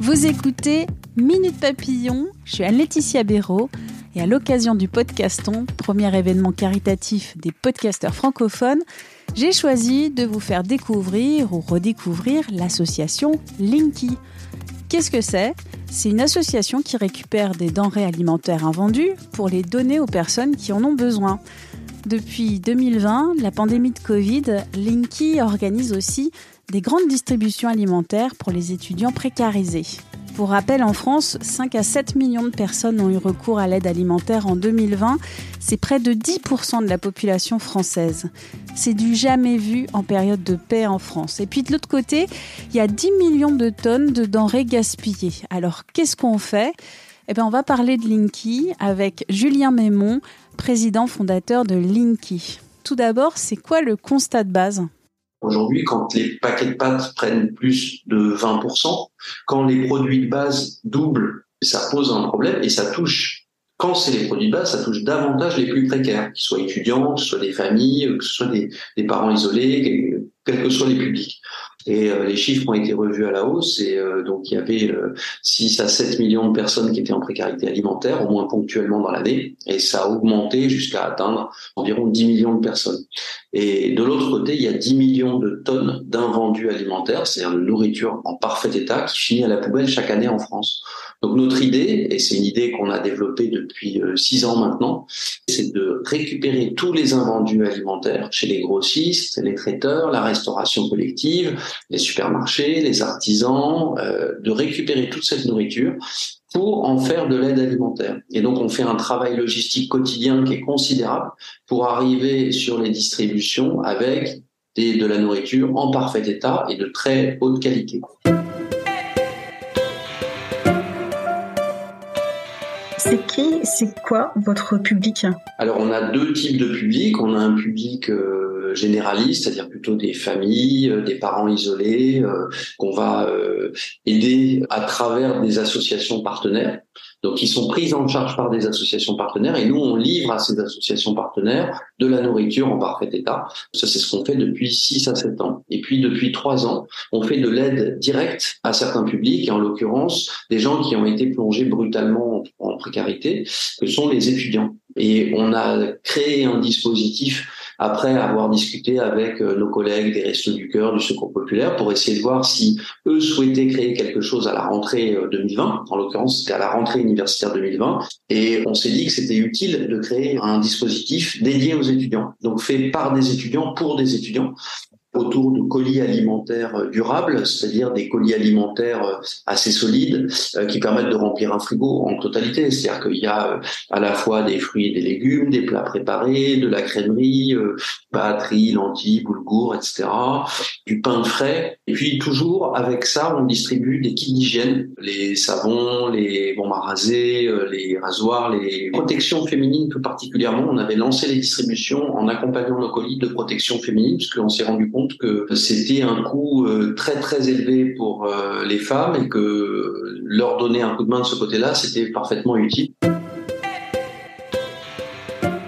Vous écoutez Minute Papillon, je suis Anne-Laetitia Béraud et à l'occasion du podcaston, premier événement caritatif des podcasteurs francophones, j'ai choisi de vous faire découvrir ou redécouvrir l'association Linky. Qu'est-ce que c'est? C'est une association qui récupère des denrées alimentaires invendues pour les donner aux personnes qui en ont besoin. Depuis 2020, la pandémie de Covid, Linky organise aussi des grandes distributions alimentaires pour les étudiants précarisés. Pour rappel, en France, 5 à 7 millions de personnes ont eu recours à l'aide alimentaire en 2020. C'est près de 10% de la population française. C'est du jamais vu en période de paix en France. Et puis de l'autre côté, il y a 10 millions de tonnes de denrées gaspillées. Alors qu'est-ce qu'on fait? Eh bien, on va parler de Linky avec Julien Mémon, président fondateur de Linky. Tout d'abord, c'est quoi le constat de base? Aujourd'hui, quand les paquets de pâtes prennent plus de 20%, quand les produits de base doublent, ça pose un problème et ça touche. Quand c'est les produits de base, ça touche davantage les plus précaires, qu'ils soient étudiants, que ce soit des familles, que ce soit des, des parents isolés, quels que soient les publics. Et euh, les chiffres ont été revus à la hausse et euh, donc il y avait euh, 6 à 7 millions de personnes qui étaient en précarité alimentaire, au moins ponctuellement dans l'année, et ça a augmenté jusqu'à atteindre environ 10 millions de personnes. Et de l'autre côté, il y a 10 millions de tonnes d'invendus alimentaires, c'est-à-dire de nourriture en parfait état qui finit à la poubelle chaque année en France. Donc notre idée, et c'est une idée qu'on a développée depuis euh, six ans maintenant, c'est de récupérer tous les invendus alimentaires chez les grossistes, les traiteurs, la restauration collective, les supermarchés, les artisans, euh, de récupérer toute cette nourriture pour en faire de l'aide alimentaire. Et donc on fait un travail logistique quotidien qui est considérable pour arriver sur les distributions avec de la nourriture en parfait état et de très haute qualité. C'est qui, c'est quoi votre public? Alors on a deux types de publics. On a un public euh, généraliste, c'est-à-dire plutôt des familles, euh, des parents isolés, euh, qu'on va euh, aider à travers des associations partenaires. Donc, ils sont pris en charge par des associations partenaires et nous, on livre à ces associations partenaires de la nourriture en parfait état. Ça, c'est ce qu'on fait depuis 6 à 7 ans. Et puis, depuis 3 ans, on fait de l'aide directe à certains publics, et en l'occurrence, des gens qui ont été plongés brutalement en précarité, que sont les étudiants. Et on a créé un dispositif après avoir discuté avec euh, nos collègues des Restos du Cœur, du Secours Populaire, pour essayer de voir si eux souhaitaient créer quelque chose à la rentrée 2020. Euh, en l'occurrence, c'était à la rentrée universitaire 2020. Et on s'est dit que c'était utile de créer un dispositif dédié aux étudiants, donc fait par des étudiants pour des étudiants autour de colis alimentaires euh, durables, c'est-à-dire des colis alimentaires euh, assez solides euh, qui permettent de remplir un frigo en totalité. C'est-à-dire qu'il y a à la fois des fruits et des légumes, des plats préparés, de la crèmerie, batterie, lentilles, boulgour, etc., du pain frais. Et puis toujours avec ça, on distribue des kits d'hygiène, les savons, les bombes à raser, les rasoirs, les protections féminines plus particulièrement. On avait lancé les distributions en accompagnant nos colis de protection féminine, puisqu'on s'est rendu compte que c'était un coût euh, très très élevé pour euh, les femmes et que leur donner un coup de main de ce côté-là, c'était parfaitement utile.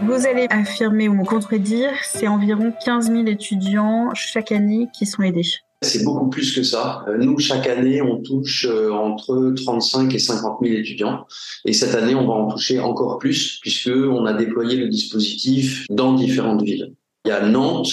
Vous allez affirmer ou me contredire, c'est environ 15 000 étudiants chaque année qui sont aidés. C'est beaucoup plus que ça. Euh, nous, chaque année, on touche entre 35 et 50 000 étudiants. Et cette année, on va en toucher encore plus puisque on a déployé le dispositif dans différentes villes. Il y a Nantes,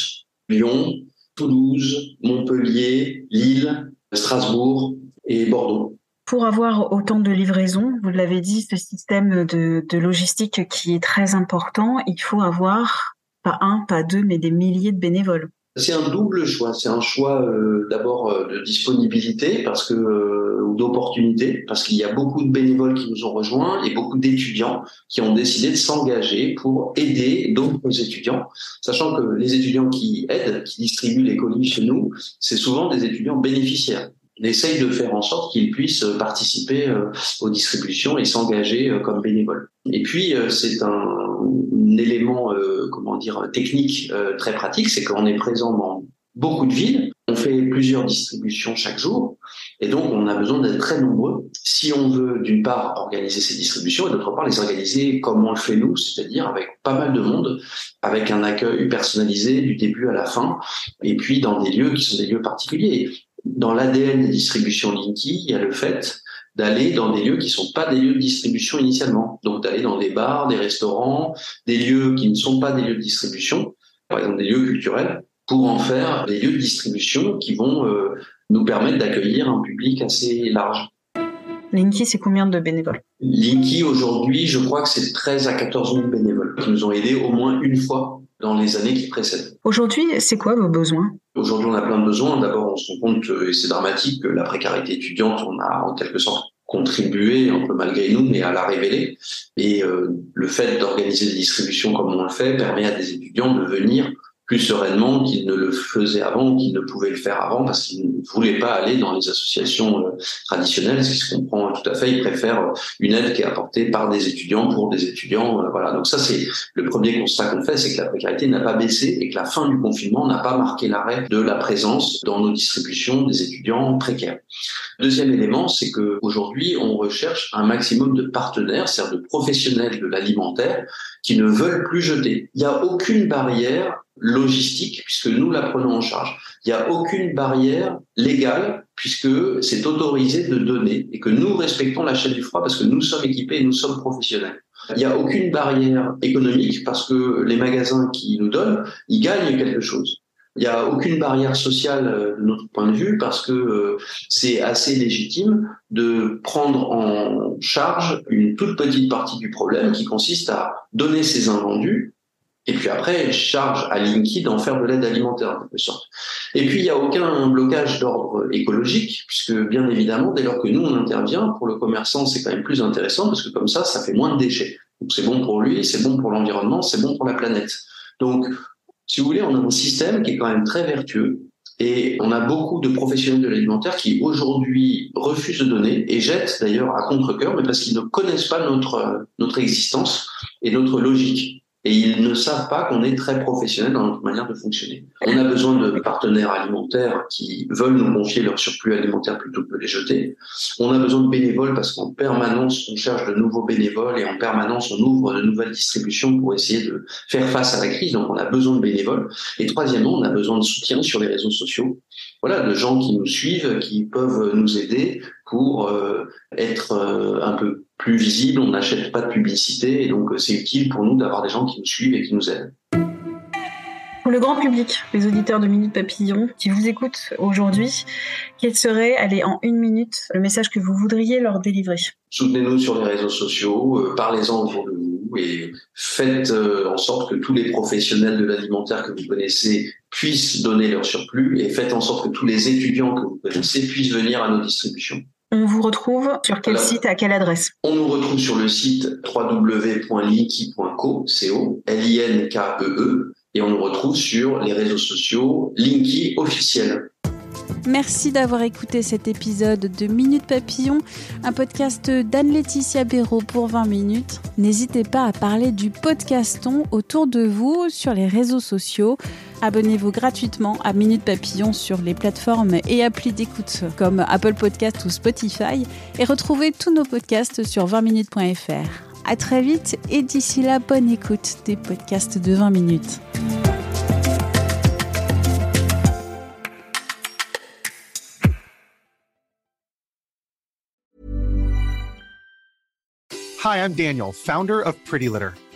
Lyon, Toulouse, Montpellier, Lille, Strasbourg et Bordeaux. Pour avoir autant de livraisons, vous l'avez dit, ce système de, logistique qui est très important, il faut avoir pas un, pas deux, mais des milliers de bénévoles. C'est un double choix. C'est un choix euh, d'abord euh, de disponibilité parce que euh, ou d'opportunité parce qu'il y a beaucoup de bénévoles qui nous ont rejoints et beaucoup d'étudiants qui ont décidé de s'engager pour aider d'autres étudiants, sachant que les étudiants qui aident, qui distribuent les colis chez nous, c'est souvent des étudiants bénéficiaires. Essaye de faire en sorte qu'ils puissent participer aux distributions et s'engager comme bénévoles. Et puis c'est un élément, euh, comment dire, technique euh, très pratique, c'est qu'on est présent dans beaucoup de villes. On fait plusieurs distributions chaque jour. Et donc, on a besoin d'être très nombreux si on veut, d'une part, organiser ces distributions et d'autre part, les organiser comme on le fait nous, c'est-à-dire avec pas mal de monde, avec un accueil personnalisé du début à la fin, et puis dans des lieux qui sont des lieux particuliers. Dans l'ADN des distributions Linky, il y a le fait d'aller dans des lieux qui sont pas des lieux de distribution initialement. Donc d'aller dans des bars, des restaurants, des lieux qui ne sont pas des lieux de distribution, par exemple des lieux culturels, pour en faire des lieux de distribution qui vont euh, nous permettre d'accueillir un public assez large. Linky, c'est combien de bénévoles? Linky, aujourd'hui, je crois que c'est 13 à 14 000 bénévoles qui nous ont aidés au moins une fois dans les années qui précèdent. Aujourd'hui, c'est quoi vos besoins? Aujourd'hui, on a plein de besoins. D'abord, on se rend compte, et c'est dramatique, que la précarité étudiante, on a en quelque sorte contribué, un peu malgré nous, mais à la révéler. Et euh, le fait d'organiser des distributions comme on le fait permet à des étudiants de venir plus sereinement qu'ils ne le faisaient avant, qu'ils ne pouvaient le faire avant, parce qu'ils ne voulaient pas aller dans les associations euh, traditionnelles, ce qui se comprend tout à fait. Ils préfèrent une aide qui est apportée par des étudiants pour des étudiants. Euh, voilà. Donc ça, c'est le premier constat qu'on fait, c'est que la précarité n'a pas baissé et que la fin du confinement n'a pas marqué l'arrêt de la présence dans nos distributions des étudiants précaires. Deuxième élément, c'est que aujourd'hui, on recherche un maximum de partenaires, c'est-à-dire de professionnels de l'alimentaire, qui ne veulent plus jeter. Il n'y a aucune barrière logistique puisque nous la prenons en charge. Il n'y a aucune barrière légale puisque c'est autorisé de donner et que nous respectons la chaîne du froid parce que nous sommes équipés et nous sommes professionnels. Il n'y a aucune barrière économique parce que les magasins qui nous donnent, ils gagnent quelque chose. Il n'y a aucune barrière sociale euh, de notre point de vue parce que euh, c'est assez légitime de prendre en charge une toute petite partie du problème qui consiste à donner ses invendus et puis après, charge à Linky d'en faire de l'aide alimentaire, en quelque sorte. Et puis, il n'y a aucun blocage d'ordre écologique, puisque bien évidemment, dès lors que nous, on intervient, pour le commerçant, c'est quand même plus intéressant, parce que comme ça, ça fait moins de déchets. Donc c'est bon pour lui, c'est bon pour l'environnement, c'est bon pour la planète. Donc, si vous voulez, on a un système qui est quand même très vertueux, et on a beaucoup de professionnels de l'alimentaire qui aujourd'hui refusent de donner et jettent d'ailleurs à contre-cœur, mais parce qu'ils ne connaissent pas notre, notre existence et notre logique et ils ne savent pas qu'on est très professionnel dans notre manière de fonctionner. On a besoin de partenaires alimentaires qui veulent nous confier leur surplus alimentaire plutôt que de les jeter. On a besoin de bénévoles parce qu'en permanence, on cherche de nouveaux bénévoles et en permanence, on ouvre de nouvelles distributions pour essayer de faire face à la crise. Donc, on a besoin de bénévoles. Et troisièmement, on a besoin de soutien sur les réseaux sociaux. Voilà, de gens qui nous suivent, qui peuvent nous aider pour euh, être euh, un peu plus visible, on n'achète pas de publicité, et donc euh, c'est utile pour nous d'avoir des gens qui nous suivent et qui nous aident. Pour le grand public, les auditeurs de Minute Papillon qui vous écoutent aujourd'hui, quel serait, allez, en une minute, le message que vous voudriez leur délivrer? Soutenez-nous sur les réseaux sociaux, euh, parlez-en autour de vous et faites euh, en sorte que tous les professionnels de l'alimentaire que vous connaissez puissent donner leur surplus et faites en sorte que tous les étudiants que vous connaissez puissent venir à nos distributions. On vous retrouve sur quel site, à quelle adresse? On nous retrouve sur le site www.linky.co, L-I-N-K-E-E, e, et on nous retrouve sur les réseaux sociaux Linky officiel. Merci d'avoir écouté cet épisode de Minute Papillon, un podcast d'Anne-Laetitia Béraud pour 20 minutes. N'hésitez pas à parler du podcaston autour de vous sur les réseaux sociaux. Abonnez-vous gratuitement à Minute Papillon sur les plateformes et applis d'écoute comme Apple Podcast ou Spotify et retrouvez tous nos podcasts sur 20minutes.fr. À très vite et d'ici là, bonne écoute des podcasts de 20 minutes. Hi, I'm Daniel, founder of Pretty Litter.